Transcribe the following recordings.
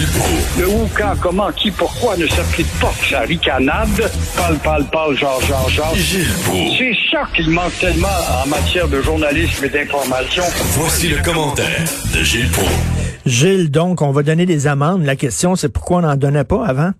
Gilles Proulx. Le où, quand, comment, qui, pourquoi ne s'applique pas sa ricanade? Parle, parle, parle, genre, genre, genre. Gilles Proulx. C'est ça qu'il manque tellement en matière de journalisme et d'information. Voici le commentaire de Gilles Proulx. Gilles, donc, on va donner des amendes. La question, c'est pourquoi on n'en donnait pas avant?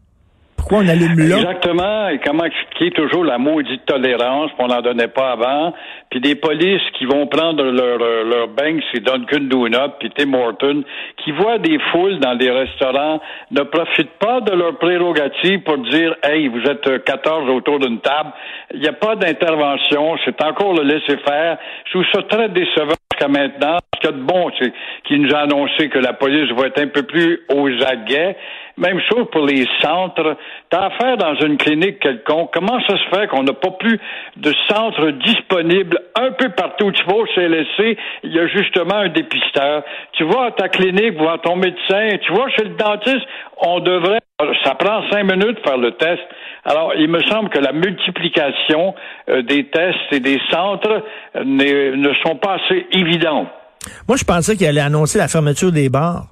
Pourquoi on allume là? Exactement. Et comment expliquer toujours la maudite tolérance qu'on n'en donnait pas avant? Puis des polices qui vont prendre leur, leur, leur Banks et Dunkin' Donut puis Tim Horton, qui voient des foules dans des restaurants, ne profitent pas de leur prérogative pour dire, hey, vous êtes 14 autour d'une table. Il n'y a pas d'intervention. C'est encore le laisser-faire. Je trouve ça très décevant jusqu'à maintenant. Ce qu'il y a de bon, c'est qu'il nous a annoncé que la police va être un peu plus aux aguets. Même chose pour les centres. T'as affaire dans une clinique quelconque. Comment ça se fait qu'on n'a pas plus de centres disponibles un peu partout? Tu vas au CLSC, il y a justement un dépisteur. Tu vas à ta clinique voir ton médecin. Tu vas chez le dentiste, on devrait... Ça prend cinq minutes de faire le test. Alors, il me semble que la multiplication euh, des tests et des centres euh, ne sont pas assez évidentes. Moi, je pensais qu'il allait annoncer la fermeture des bars.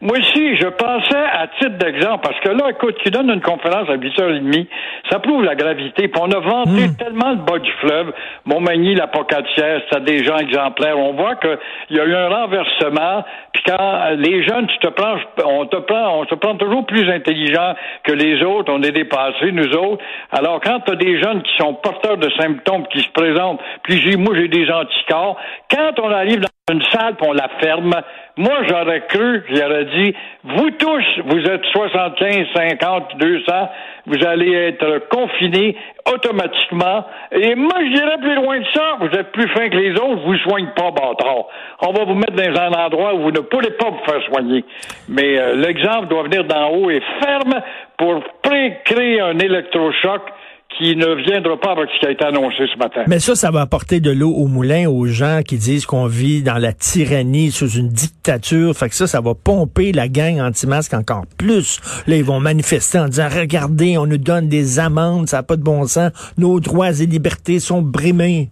Moi aussi, je pensais à titre d'exemple, parce que là, écoute, tu donnes une conférence à 8h30, ça prouve la gravité. Puis on a vanté tellement le bas du fleuve, Montmagny, la Pocatière, c'était des gens exemplaires. On voit qu'il y a eu un renversement, puis quand les jeunes, tu te prends, on te prend, on se prend toujours plus intelligent que les autres, on est dépassés, nous autres. Alors, quand tu as des jeunes qui sont porteurs de symptômes, qui se présentent, puis j'ai, moi, j'ai des anticorps, quand on arrive dans une salle on la ferme, moi, j'aurais cru, j'aurais dit, vous tous, vous êtes 75, 50, 200, vous allez être confinés automatiquement. Et moi, je dirais plus loin de ça, vous êtes plus fins que les autres, vous soignez pas, bâtard. On va vous mettre dans un endroit où vous ne pourrez pas vous faire soigner. Mais euh, l'exemple doit venir d'en haut et ferme pour pré-créer un électrochoc qui ne viendra pas avec ce qui a été annoncé ce matin. Mais ça, ça va apporter de l'eau au moulin aux gens qui disent qu'on vit dans la tyrannie, sous une dictature. Fait que ça, ça va pomper la gang anti-masque encore plus. Là, ils vont manifester en disant, regardez, on nous donne des amendes, ça n'a pas de bon sens. Nos droits et libertés sont brimés.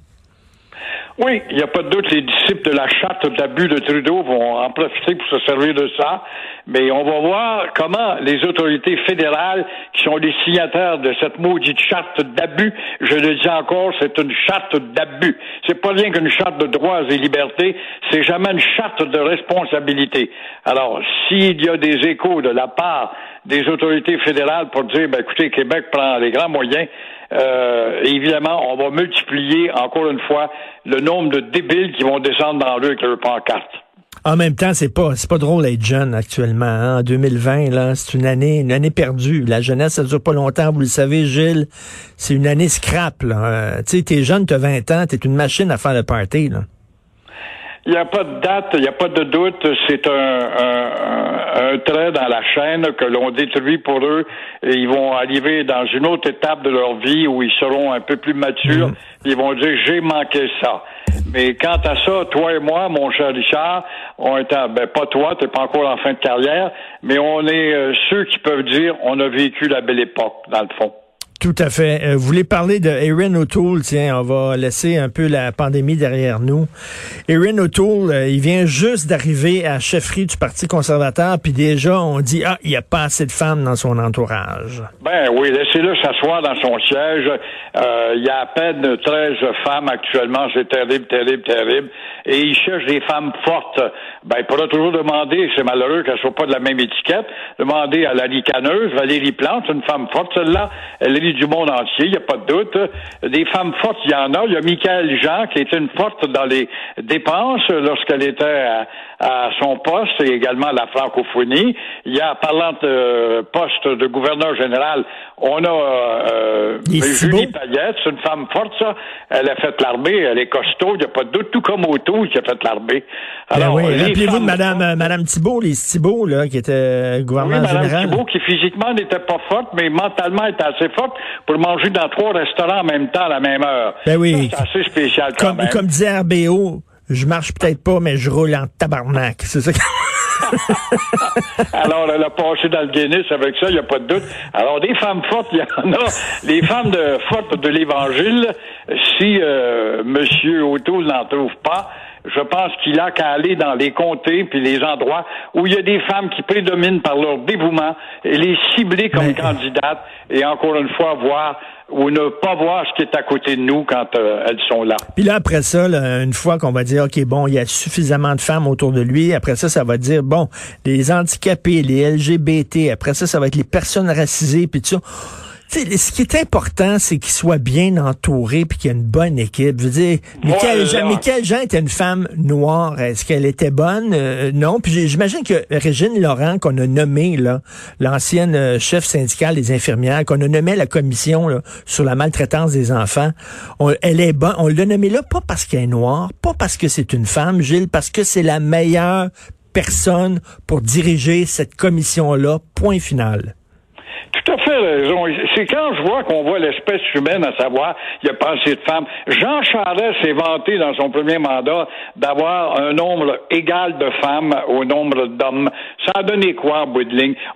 Oui, il n'y a pas de doute, les disciples de la charte d'abus de Trudeau vont en profiter pour se servir de ça. Mais on va voir comment les autorités fédérales, qui sont les signataires de cette maudite charte d'abus, je le dis encore, c'est une charte d'abus. C'est pas rien qu'une charte de droits et libertés, c'est jamais une charte de responsabilité. Alors, s'il y a des échos de la part des autorités fédérales pour dire, ben, écoutez, Québec prend les grands moyens, euh, évidemment, on va multiplier, encore une fois, le nombre de débiles qui vont descendre dans rue avec leur pancarte. En même temps, c'est pas c'est pas drôle d'être jeune actuellement. hein. En 2020, là, c'est une année une année perdue. La jeunesse, ça dure pas longtemps. Vous le savez, Gilles, c'est une année scrap. Euh, tu sais, t'es jeune, t'as 20 ans, t'es une machine à faire le party. Là. Il n'y a pas de date, il n'y a pas de doute. C'est un, un, un, trait dans la chaîne que l'on détruit pour eux. Et ils vont arriver dans une autre étape de leur vie où ils seront un peu plus matures. Ils vont dire j'ai manqué ça. Mais quant à ça, toi et moi, mon cher Richard, on est en- ben pas toi, t'es pas encore en fin de carrière, mais on est euh, ceux qui peuvent dire on a vécu la belle époque, dans le fond. Tout à fait. Euh, vous voulez parler de Erin O'Toole? Tiens, on va laisser un peu la pandémie derrière nous. Erin O'Toole, euh, il vient juste d'arriver à chefferie du Parti conservateur, puis déjà, on dit, ah, il n'y a pas assez de femmes dans son entourage. Ben oui, laissez-le s'asseoir dans son siège. Euh, il y a à peine 13 femmes actuellement, c'est terrible, terrible, terrible. Et il cherche des femmes fortes. Ben, il pourra toujours demander, c'est malheureux qu'elles ne soient pas de la même étiquette, demander à la ricaneuse, Valérie Plante, une femme forte, celle-là, elle du monde entier, il n'y a pas de doute. Des femmes fortes, il y en a. Il y a Michael Jean, qui était une forte dans les dépenses lorsqu'elle était à, à son poste et également la francophonie. Il y a, parlant de poste de gouverneur général, on a euh, Julie Payette, c'est une femme forte, ça. Elle a fait l'armée, elle est costaud, il n'y a pas de doute, tout comme Auto qui a fait l'armée. Ben Alors, oui, rappelez-vous de Madame, euh, Madame Thibault, les Thibault, là, qui était euh, gouverneur oui, Madame général. Thibault, qui physiquement n'était pas forte, mais mentalement était assez forte pour manger dans trois restaurants en même temps à la même heure. Ben oui. C'est assez spécial quand comme, même. Comme disait RBO, je marche peut-être pas, mais je roule en tabarnak. C'est ça Alors, elle a passé dans le Guinness avec ça, il n'y a pas de doute. Alors, des femmes fortes, il y en a. Les femmes de, fortes de l'Évangile, si euh, M. O'Toole n'en trouve pas, je pense qu'il a qu'à aller dans les comtés puis les endroits où il y a des femmes qui prédominent par leur dévouement et les cibler comme candidates et encore une fois voir ou ne pas voir ce qui est à côté de nous quand euh, elles sont là. Puis là, après ça, une fois qu'on va dire, OK, bon, il y a suffisamment de femmes autour de lui, après ça, ça va dire, bon, les handicapés, les LGBT, après ça, ça va être les personnes racisées, puis tout ça ce qui est important, c'est qu'il soit bien entouré puis qu'il y ait une bonne équipe. Je veux dire, Michael, Jean, était une femme noire. Est-ce qu'elle était bonne? Euh, non. Puis j'imagine que Régine Laurent, qu'on a nommée, là, l'ancienne euh, chef syndicale des infirmières, qu'on a nommé la commission sur la maltraitance des enfants, elle est bonne. On l'a nommée là pas parce qu'elle est noire, pas parce que c'est une femme, Gilles, parce que c'est la meilleure personne pour diriger cette commission-là. Point final tout à fait raison. C'est quand je vois qu'on voit l'espèce humaine, à savoir, il y a pas assez de femmes. Jean Charest s'est vanté dans son premier mandat d'avoir un nombre égal de femmes au nombre d'hommes. Ça a donné quoi en?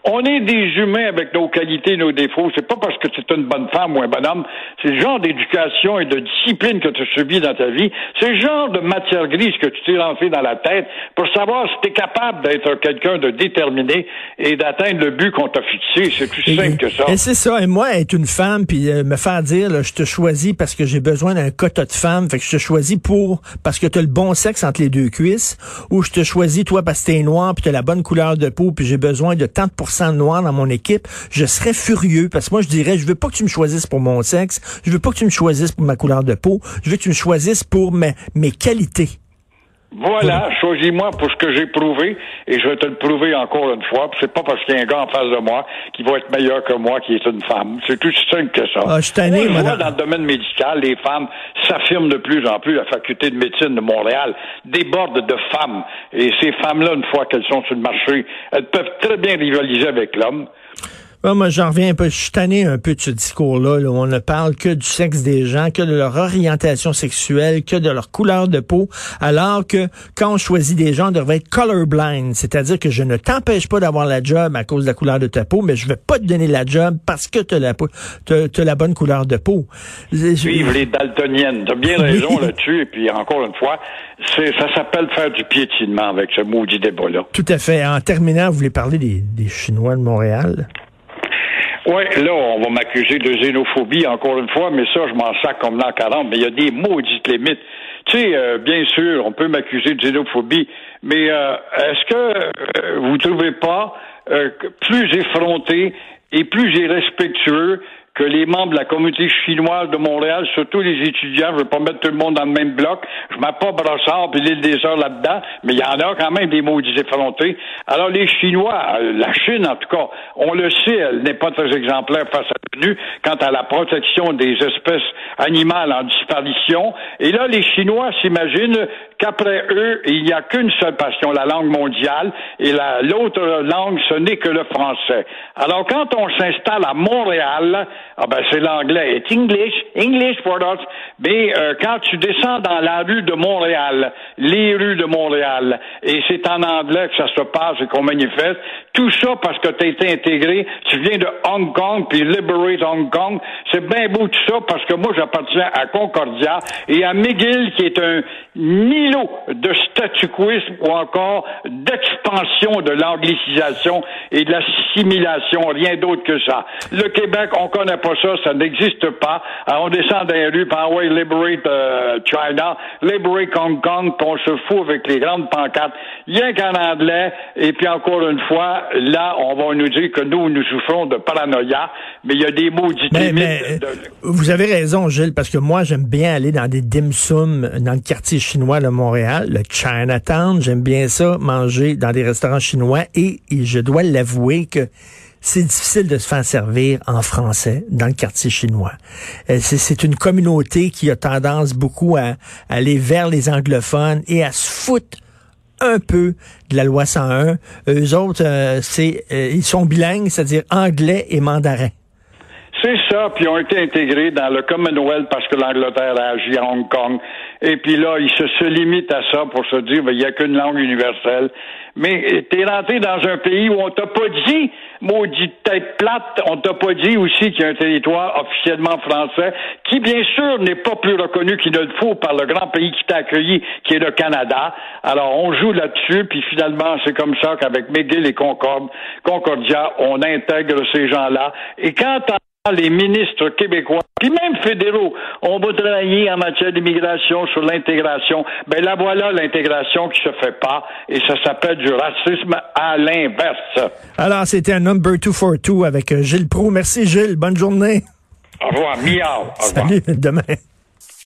On est des humains avec nos qualités et nos défauts. C'est pas parce que tu es une bonne femme ou un bon homme. C'est le genre d'éducation et de discipline que tu as subi dans ta vie. C'est le genre de matière grise que tu t'es lancé dans la tête pour savoir si tu es capable d'être quelqu'un de déterminé et d'atteindre le but qu'on t'a fixé. Simple et c'est ça. Et moi, être une femme, puis euh, me faire dire, là, je te choisis parce que j'ai besoin d'un quota de femme, fait que je te choisis pour parce que tu as le bon sexe entre les deux cuisses, ou je te choisis toi parce que t'es noir, puis tu as la bonne couleur de peau, puis j'ai besoin de tant de noir dans mon équipe, je serais furieux parce que moi, je dirais, je veux pas que tu me choisisses pour mon sexe, je veux pas que tu me choisisses pour ma couleur de peau, je veux que tu me choisisses pour mes, mes qualités. Voilà, choisis-moi pour ce que j'ai prouvé et je vais te le prouver encore une fois. C'est pas parce qu'il y a un gars en face de moi qui va être meilleur que moi qui est une femme. C'est tout simple que ça. Ah, je tanné, vois dans le domaine médical, les femmes s'affirment de plus en plus. La faculté de médecine de Montréal déborde de femmes et ces femmes-là, une fois qu'elles sont sur le marché, elles peuvent très bien rivaliser avec l'homme moi, j'en reviens un peu. Je suis tanné un peu de ce discours-là, où on ne parle que du sexe des gens, que de leur orientation sexuelle, que de leur couleur de peau, alors que quand on choisit des gens, on devrait être colorblind, c'est-à-dire que je ne t'empêche pas d'avoir la job à cause de la couleur de ta peau, mais je vais pas te donner la job parce que tu as la, bonne couleur de peau. Vive les daltoniennes. Tu as bien raison là-dessus. Et puis, encore une fois, ça s'appelle faire du piétinement avec ce maudit débat-là. Tout à fait. En terminant, vous voulez parler des, des Chinois de Montréal? Oui, là, on va m'accuser de xénophobie encore une fois, mais ça, je m'en sac comme l'an 40, mais il y a des maudites limites. Tu sais, euh, bien sûr, on peut m'accuser de xénophobie, mais euh, est-ce que euh, vous trouvez pas plus effronté et plus irrespectueux que les membres de la communauté chinoise de Montréal, surtout les étudiants, je veux pas mettre tout le monde dans le même bloc, je mets pas Brossard puis l'île des Heures là-dedans, mais il y en a quand même des maudits effrontés. Alors les Chinois, euh, la Chine en tout cas, on le sait, elle n'est pas très exemplaire face quant à la protection des espèces animales en disparition. Et là, les Chinois s'imaginent qu'après eux, il n'y a qu'une seule passion, la langue mondiale, et l'autre langue, ce n'est que le français. Alors quand on s'installe à Montréal, ah ben c'est l'anglais. It's English, English for us. Mais euh, quand tu descends dans la rue de Montréal, les rues de Montréal, et c'est en anglais que ça se passe et qu'on manifeste, tout ça parce que tu as été intégré, tu viens de Hong Kong, puis Hong Kong, c'est bien beau tout ça parce que moi j'appartiens à Concordia et à McGill qui est un nilo de statuquisme ou encore d'expansion de l'anglicisation et de l'assimilation, rien d'autre que ça. Le Québec, on connaît pas ça, ça n'existe pas. On descend dans les rues, par ouais, liberate euh, China, liberate Hong Kong, puis on se fout avec les grandes pancartes, rien qu'en anglais, et puis encore une fois, là, on va nous dire que nous, nous souffrons de paranoïa, mais il y a des maudites Mais, limites mais, de- euh, vous avez raison, Gilles, parce que moi, j'aime bien aller dans des dim sum dans le quartier chinois de Montréal, le Chinatown. J'aime bien ça, manger dans des restaurants chinois et, et je dois l'avouer que c'est difficile de se faire servir en français dans le quartier chinois. Euh, c'est, c'est une communauté qui a tendance beaucoup à, à aller vers les anglophones et à se foutre un peu de la loi 101. Eux autres, euh, c'est, euh, ils sont bilingues, c'est-à-dire anglais et mandarin. Ça, puis ils ont été intégrés dans le Commonwealth parce que l'Angleterre a agi à Hong Kong. Et puis là, ils se, limitent à ça pour se dire, ben, il n'y a qu'une langue universelle. Mais t'es rentré dans un pays où on t'a pas dit, maudite tête plate, on t'a pas dit aussi qu'il y a un territoire officiellement français, qui bien sûr n'est pas plus reconnu qu'il ne le faut par le grand pays qui t'a accueilli, qui est le Canada. Alors on joue là-dessus, puis finalement c'est comme ça qu'avec McGill et Concordia, on intègre ces gens-là. Et quand les ministres québécois, puis même fédéraux, on va travailler en matière d'immigration sur l'intégration. Ben la voilà l'intégration qui se fait pas, et ça s'appelle du racisme à l'inverse. Alors, c'était un number two for two avec euh, Gilles Pro. Merci, Gilles. Bonne journée. Au revoir, miaou. Au revoir. Salut, demain.